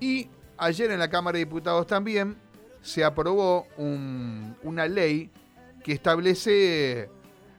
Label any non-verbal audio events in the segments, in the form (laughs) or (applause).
Y ayer en la Cámara de Diputados también se aprobó una ley que establece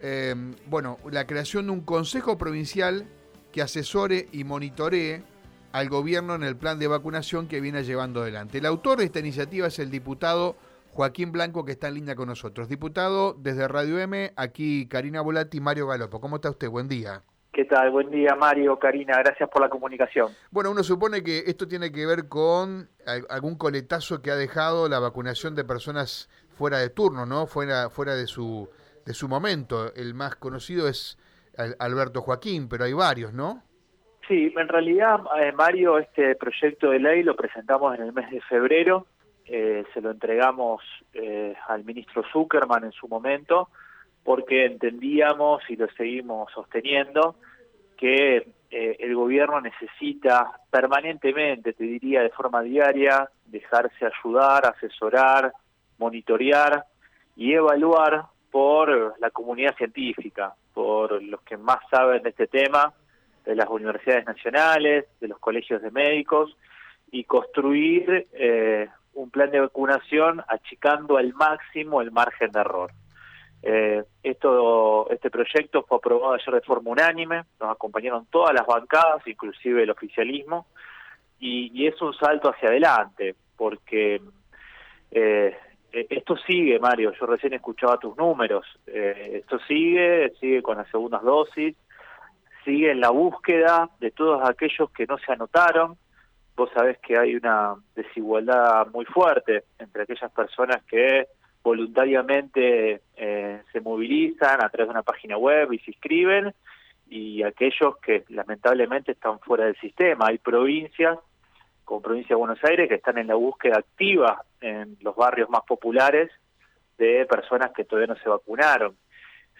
eh, bueno, la creación de un Consejo Provincial que asesore y monitoree al gobierno en el plan de vacunación que viene llevando adelante. El autor de esta iniciativa es el diputado Joaquín Blanco, que está en línea con nosotros. Diputado, desde Radio M, aquí Karina Volati y Mario Galopo. ¿Cómo está usted? Buen día. ¿Qué tal? Buen día, Mario, Karina. Gracias por la comunicación. Bueno, uno supone que esto tiene que ver con algún coletazo que ha dejado la vacunación de personas fuera de turno, ¿no? Fuera, fuera de, su, de su momento. El más conocido es Alberto Joaquín, pero hay varios, ¿no? Sí, en realidad, eh, Mario, este proyecto de ley lo presentamos en el mes de febrero, eh, se lo entregamos eh, al ministro Zuckerman en su momento, porque entendíamos y lo seguimos sosteniendo que el gobierno necesita permanentemente, te diría de forma diaria, dejarse ayudar, asesorar, monitorear y evaluar por la comunidad científica, por los que más saben de este tema, de las universidades nacionales, de los colegios de médicos, y construir eh, un plan de vacunación achicando al máximo el margen de error. Eh, esto, este proyecto fue aprobado ayer de forma unánime, nos acompañaron todas las bancadas, inclusive el oficialismo, y, es un salto hacia adelante, porque eh, esto sigue, Mario, yo recién escuchaba tus números, esto sigue, sigue con las segundas dosis, sigue en la búsqueda de todos aquellos que no se anotaron. Vos sabés que hay una desigualdad muy fuerte entre aquellas personas que voluntariamente eh, se movilizan a través de una página web y se inscriben y aquellos que lamentablemente están fuera del sistema. Hay provincias, como provincia de Buenos Aires, que están en la búsqueda activa en los barrios más populares de personas que todavía no se vacunaron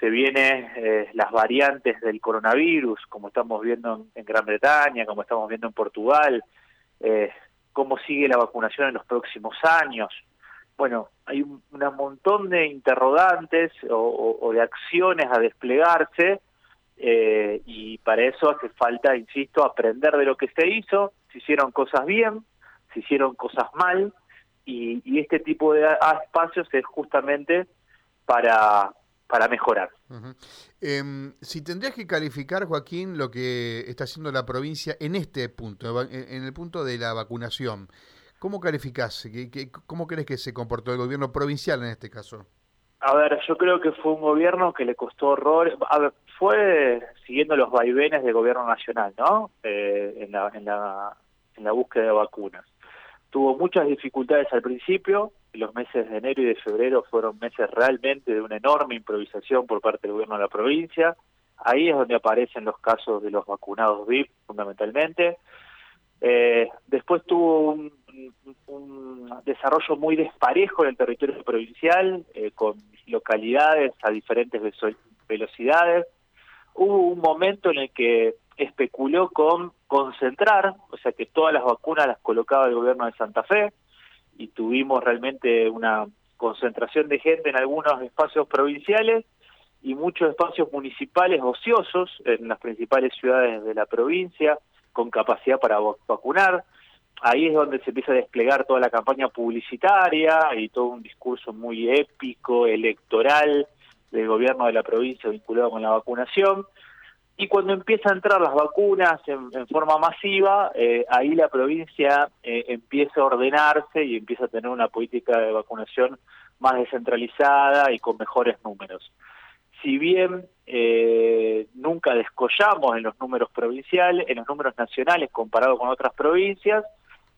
se vienen eh, las variantes del coronavirus, como estamos viendo en, Gran Bretaña, como estamos viendo en Portugal, eh, cómo sigue la vacunación en los próximos años. Bueno, hay un, montón de interrogantes o, de acciones a desplegarse eh, y para eso hace falta, insisto, aprender de lo que se hizo, si hicieron cosas bien, si hicieron cosas mal y, este tipo de espacios es justamente para para mejorar. Em, si tendrías que calificar, Joaquín, lo que está haciendo la provincia en este punto, en el punto de la vacunación, ¿cómo calificás? ¿Cómo crees que se comportó el gobierno provincial en este caso? A ver, yo creo que fue un gobierno que le costó horror. A ver, fue siguiendo los vaivenes del gobierno nacional, ¿no? Eh, en, la, en, la, en la búsqueda de vacunas. Tuvo muchas dificultades al principio, los meses de enero y de febrero fueron meses realmente de una enorme improvisación por parte del gobierno de la provincia. Ahí es donde aparecen los casos de los vacunados VIP, fundamentalmente. Eh, después tuvo un, desarrollo muy desparejo en el territorio provincial, eh, con localidades a diferentes velocidades. Hubo un momento en el que especuló con concentrar, o sea que todas las vacunas las colocaba el gobierno de Santa Fe, y tuvimos realmente una concentración de gente en algunos espacios provinciales y muchos espacios municipales ociosos en las principales ciudades de la provincia con capacidad para vacunar. Ahí es donde se empieza a desplegar toda la campaña publicitaria y todo un discurso muy épico, electoral del gobierno de la provincia vinculado con la vacunación. Y cuando empiezan a entrar las vacunas en, forma masiva, eh, ahí la provincia eh, empieza a ordenarse y empieza a tener una política de vacunación más descentralizada y con mejores números. Si bien eh, nunca descollamos en los números provinciales, en los números nacionales comparado con otras provincias,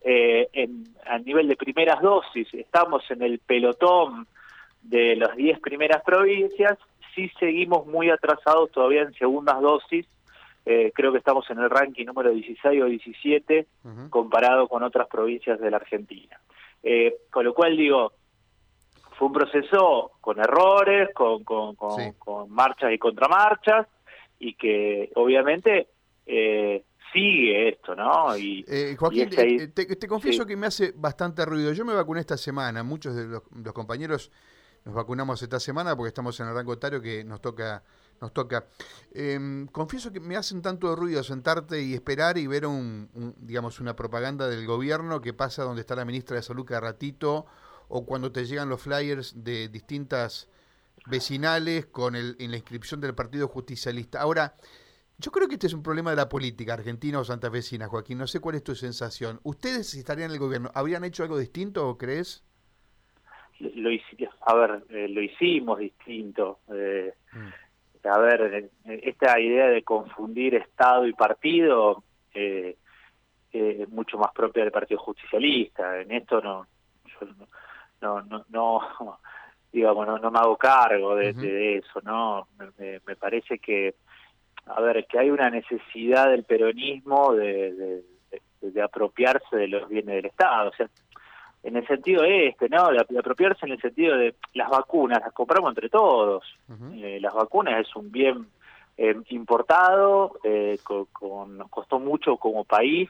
en, a nivel de primeras dosis estamos en el pelotón de las 10 primeras provincias, sí seguimos muy atrasados todavía en segundas dosis. Eh, creo que estamos en el ranking número 16 o 17 comparado con otras provincias de la Argentina. Eh, con lo cual digo, fue un proceso con errores, con, con, marchas y contramarchas, y que obviamente eh, sigue esto, ¿no? Y, Joaquín, te, confieso que me hace bastante ruido. Yo me vacuné esta semana, muchos de los compañeros nos vacunamos esta semana porque estamos en el rango etario que nos toca Nos toca. Em, confieso que me hacen tanto ruido sentarte y esperar y ver un, digamos, una propaganda del gobierno que pasa donde está la ministra de Salud cada ratito o cuando te llegan los flyers de distintas vecinales con el, en la inscripción del Partido Justicialista. Ahora, yo creo que este es un problema de la política argentina o santafesina, Joaquín. No sé cuál es tu sensación. ¿Ustedes, si estarían en el gobierno, habrían hecho algo distinto o crees? Lo, a ver, eh, lo hicimos distinto. Eh, mm. A ver, eh, esta idea de confundir Estado y partido es mucho más propia del Partido Justicialista. En esto no, no, no, no (laughs) digamos, no, no me hago cargo de, eso, ¿no? Me, me, parece que, a ver, que hay una necesidad del peronismo de, de, apropiarse de los bienes del Estado, o sea, en el sentido este, ¿no? De, apropiarse en el sentido de las vacunas, las compramos entre todos. Eh, las vacunas es un bien eh, importado, eh, con, costó mucho como país,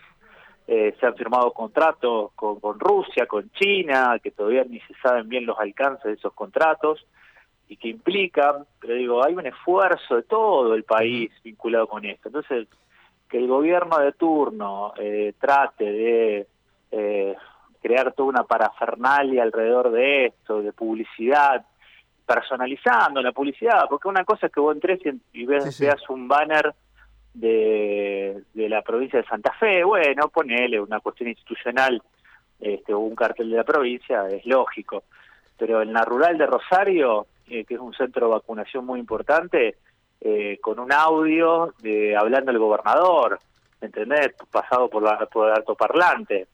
se han firmado contratos con, Rusia, con China, que todavía ni se saben bien los alcances de esos contratos y que implican, pero digo, hay un esfuerzo de todo el país vinculado con esto. Entonces, que el gobierno de turno eh, trate de eh, crear toda una parafernalia alrededor de esto, de publicidad, personalizando la publicidad, porque una cosa es que vos entres y, ves, veas un banner de, la provincia de Santa Fe, bueno, ponele una cuestión institucional este, o un cartel de la provincia, es lógico. Pero en la rural de Rosario, eh, que es un centro de vacunación muy importante, eh, con un audio de hablando el gobernador, ¿entendés? Pasado por, la, por el altoparlante.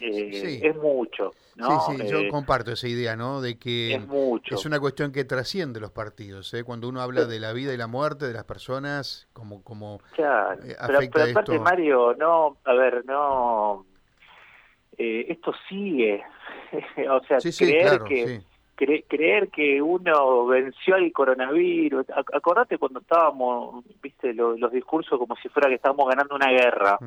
Eh, es mucho. ¿no? Sí, sí, yo eh, comparto esa idea, ¿no? De que es, mucho. es una cuestión que trasciende los partidos, ¿eh? Cuando uno habla de la vida y la muerte de las personas, como, como claro. Eh, pero, aparte, Mario, no, a ver, no, esto sigue, (laughs) o sea, creer que creer que uno venció al coronavirus. Acordate cuando estábamos, viste, los, discursos como si fuera que estábamos ganando una guerra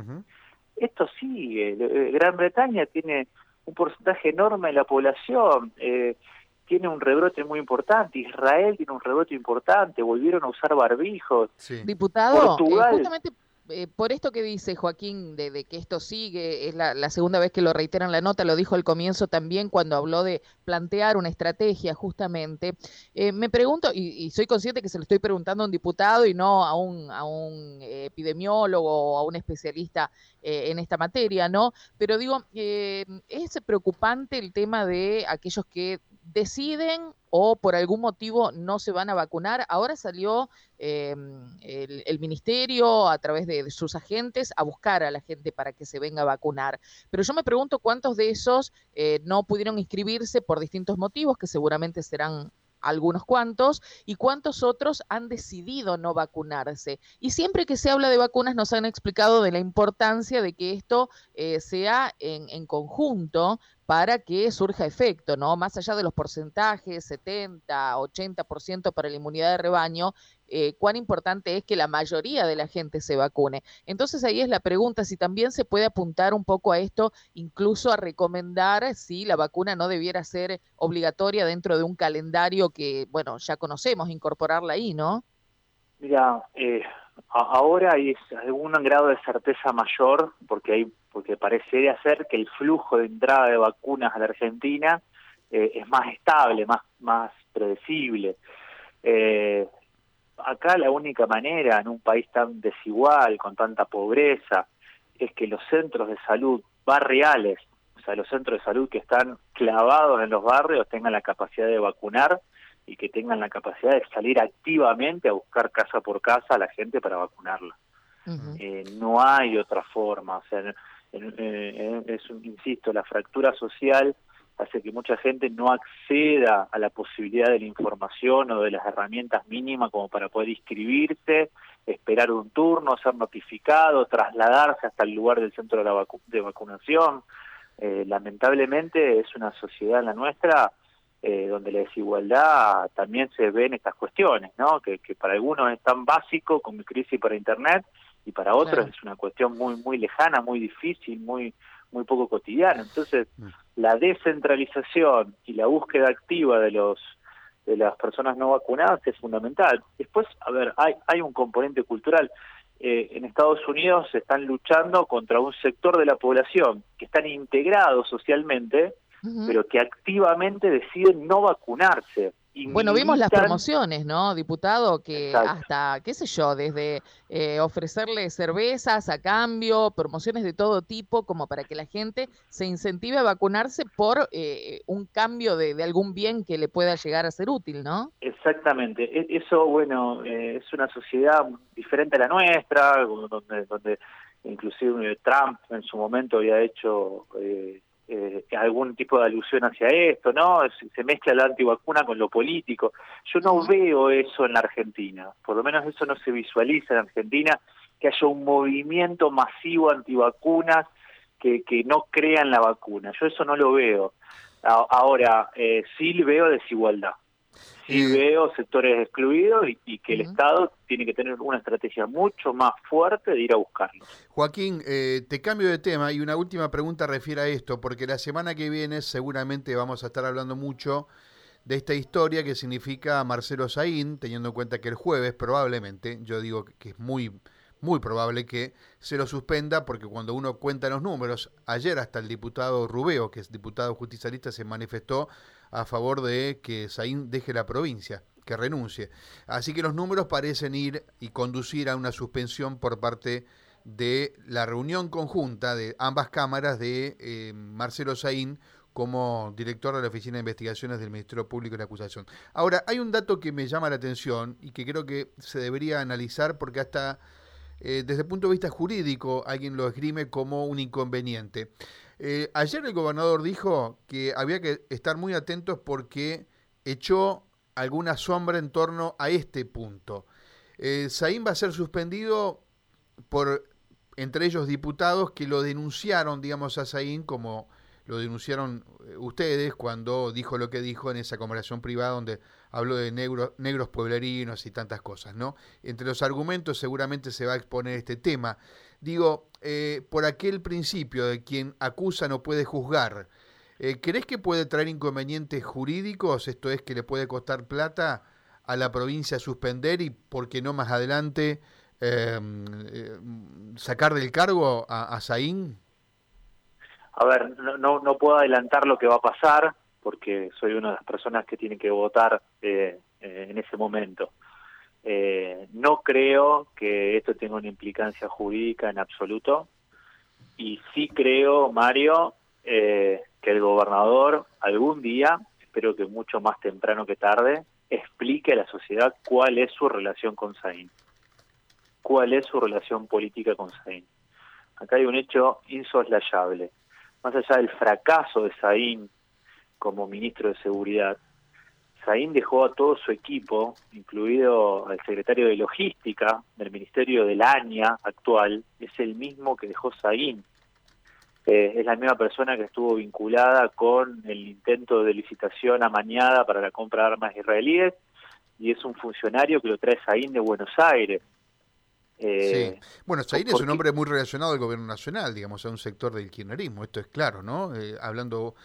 esto sigue. Eh, Gran Bretaña tiene un porcentaje enorme de la población, eh, tiene un rebrote muy importante, Israel tiene un rebrote importante, volvieron a usar barbijos. Diputado, eh, justamente eh, por esto que dice Joaquín, de, que esto sigue, es la, segunda vez que lo reitera en la nota, lo dijo al comienzo también cuando habló de plantear una estrategia justamente. Eh, me pregunto, y, soy consciente que se lo estoy preguntando a un diputado y no a un, a un eh, epidemiólogo o a un especialista en esta materia, ¿no? Pero digo, es preocupante el tema de aquellos que deciden o por algún motivo no se van a vacunar. Ahora salió em, el, ministerio a través de, sus agentes a buscar a la gente para que se venga a vacunar. Pero yo me pregunto cuántos de esos eh, no pudieron inscribirse por distintos motivos, que seguramente serán algunos cuantos, y cuántos otros han decidido no vacunarse. Y siempre que se habla de vacunas nos han explicado de la importancia de que esto eh, sea en, en, conjunto para que surja efecto, ¿no? Más allá de los porcentajes, 70, 80% para la inmunidad de rebaño, eh, cuán importante es que la mayoría de la gente se vacune. Entonces ahí es la pregunta, si también se puede apuntar un poco a esto, incluso a recomendar si la vacuna no debiera ser obligatoria dentro de un calendario que, bueno, ya conocemos, incorporarla ahí, ¿no? Mira, eh, ahora hay algún grado de certeza mayor, porque hay porque parecería ser que el flujo de entrada de vacunas a la Argentina eh, es más estable, más, más predecible. Eh, acá la única manera en un país tan desigual, con tanta pobreza, es que los centros de salud barriales, o sea, los centros de salud que están clavados en los barrios, tengan la capacidad de vacunar y que tengan la capacidad de salir activamente a buscar casa por casa a la gente para vacunarla. eh, no hay otra forma, o sea, eh, es, insisto, la fractura social hace que mucha gente no acceda a la posibilidad de la información o de las herramientas mínimas como para poder inscribirse, esperar un turno, ser notificado, trasladarse hasta el lugar del centro de, la de vacunación. Eh, lamentablemente es una sociedad la nuestra eh, donde la desigualdad también se ve en estas cuestiones, ¿no? que, que para algunos es tan básico como crisis para Internet y para otros es una cuestión muy muy lejana, muy difícil, muy muy poco cotidiana. Entonces, mm. la descentralización y la búsqueda activa de los de las personas no vacunadas es fundamental. Después, a ver, hay, hay un componente cultural. Eh, en Estados Unidos se están luchando contra un sector de la población que están integrados socialmente, pero que activamente deciden no vacunarse. Bueno, vimos las promociones, ¿no, diputado? Que hasta, qué sé yo, desde eh, ofrecerle cervezas a cambio, promociones de todo tipo, como para que la gente se incentive a vacunarse por eh, un cambio de, algún bien que le pueda llegar a ser útil, ¿no? Exactamente. E, eso, bueno, eh, es una sociedad diferente a la nuestra, donde, donde inclusive Trump en su momento había hecho... Eh, eh, algún tipo de alusión hacia esto, ¿no? Se mezcla la antivacuna con lo político. Yo no veo eso en la Argentina, por lo menos eso no se visualiza en Argentina, que haya un movimiento masivo antivacunas que, que no crean la vacuna. Yo eso no lo veo. Ahora, eh, sí veo desigualdad y veo sectores excluidos y, que el Estado tiene que tener una estrategia mucho más fuerte de ir a buscarlos. Joaquín, eh, te cambio de tema y una última pregunta refiere a esto, porque la semana que viene seguramente vamos a estar hablando mucho de esta historia que significa Marcelo Saín, teniendo en cuenta que el jueves probablemente, yo digo que es muy muy probable que se lo suspenda porque cuando uno cuenta los números, ayer hasta el diputado Rubeo, que es diputado justicialista, se manifestó a favor de que Saín deje la provincia, que renuncie. Así que los números parecen ir y conducir a una suspensión por parte de la reunión conjunta de ambas cámaras de eh, Marcelo Saín como director de la Oficina de Investigaciones del Ministerio Público de la Acusación. Ahora, hay un dato que me llama la atención y que creo que se debería analizar porque hasta eh, desde el punto de vista jurídico alguien lo esgrime como un inconveniente. Eh, ayer el gobernador dijo que había que estar muy atentos porque echó alguna sombra en torno a este punto. Eh, va a ser suspendido por, entre ellos, diputados que lo denunciaron, digamos, a Saín como lo denunciaron eh, ustedes cuando dijo lo que dijo en esa conversación privada donde habló de negros pueblerinos y tantas cosas, ¿no? Entre los argumentos seguramente se va a exponer este tema. Digo, eh, por aquel principio de quien acusa no puede juzgar, eh, ¿crees que puede traer inconvenientes jurídicos? Esto es que le puede costar plata a la provincia suspender y, ¿por qué no más adelante, em, sacar del cargo a, a Saín? A ver, no, no, puedo adelantar lo que va a pasar porque soy una de las personas que tiene que votar eh, eh, en ese momento. Eh, no creo que esto tenga una implicancia jurídica en absoluto y sí creo, Mario, que el gobernador algún día, espero que mucho más temprano que tarde, explique a la sociedad cuál es su relación con Saín, cuál es su relación política con Saín. Acá hay un hecho insoslayable más allá del fracaso de Saín como ministro de Seguridad, Saín dejó a todo su equipo, incluido al secretario de Logística del Ministerio del ANIA actual, es el mismo que dejó Saín. Eh, es la misma persona que estuvo vinculada con el intento de licitación amañada para la compra de armas israelíes y es un funcionario que lo trae Saín de Buenos Aires. Eh, sí. Bueno, Saín es un hombre muy relacionado al gobierno nacional, digamos, a un sector del kirchnerismo, esto es claro, ¿no? Eh, hablando,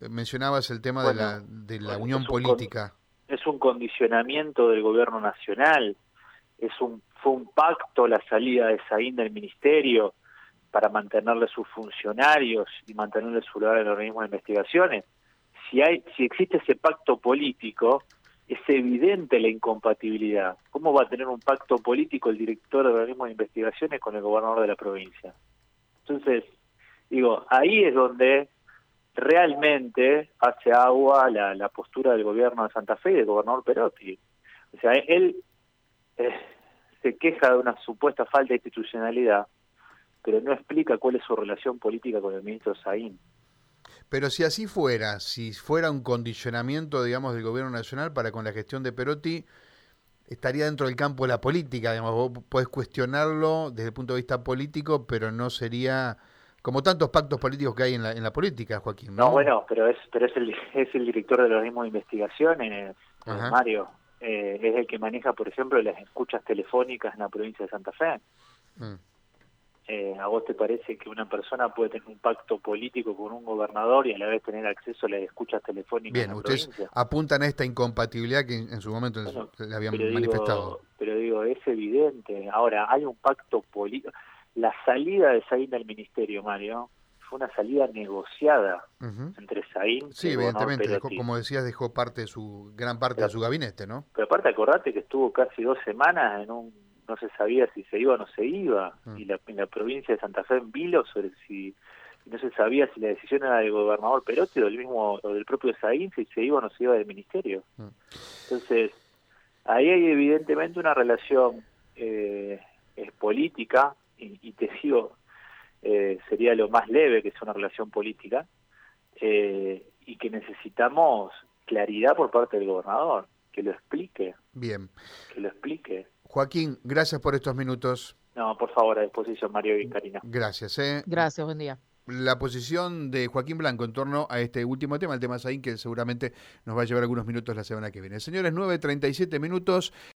eh, mencionabas el tema de la, de la unión política. es un condicionamiento del gobierno nacional, es un, fue un pacto la salida de Saín del ministerio para mantenerle sus funcionarios y mantenerle su lugar en el organismo de investigaciones. Si, hay, si existe ese pacto político, es evidente la incompatibilidad. ¿Cómo va a tener un pacto político el director del organismo de investigaciones con el gobernador de la provincia? Entonces, digo, ahí es donde realmente hace agua la, postura del gobierno de Santa Fe y del gobernador Perotti. O sea, él eh, se queja de una supuesta falta de institucionalidad, pero no explica cuál es su relación política con el ministro Saín. Pero si así fuera, si fuera un condicionamiento, digamos, del gobierno nacional para con la gestión de Perotti, estaría dentro del campo de la política, digamos, vos podés cuestionarlo desde el punto de vista político, pero no sería como tantos pactos políticos que hay en la, en la política, Joaquín. No, bueno, pero es pero es el, es el director del organismo de investigaciones, Mario. Eh, es el que maneja, por ejemplo, las escuchas telefónicas en la provincia de Santa Fe. Mm. Eh, ¿a vos te parece que una persona puede tener un pacto político con un gobernador y a la vez tener acceso a las escuchas telefónicas Bien, ustedes apuntan a esta incompatibilidad que en, su momento le habían manifestado. pero digo, es evidente. Ahora, hay un pacto político. La salida de Saín del ministerio, Mario, fue una salida negociada entre Saín sí, evidentemente, como decías, dejó parte de su gran parte de su gabinete, ¿no? Pero aparte, acordate que estuvo casi dos semanas en un no se sabía si se iba o no se iba, mm. y la, en la provincia de Santa Fe en Vilo sobre si no se sabía si la decisión era del gobernador Perotti o del mismo o del propio Saín si se iba o no se iba del ministerio. Mm. Entonces, ahí hay evidentemente una relación eh, es política y, y te digo, eh, sería lo más leve que es una relación política eh, y que necesitamos claridad por parte del gobernador, que lo explique. Bien. Que lo explique. Joaquín, gracias por estos minutos. No, por favor, a disposición, Mario y Karina. Gracias. ¿eh? Gracias, buen día. La posición de Joaquín Blanco en torno a este último tema, el tema Saín, que seguramente nos va a llevar algunos minutos la semana que viene. Señores, 9.37 minutos.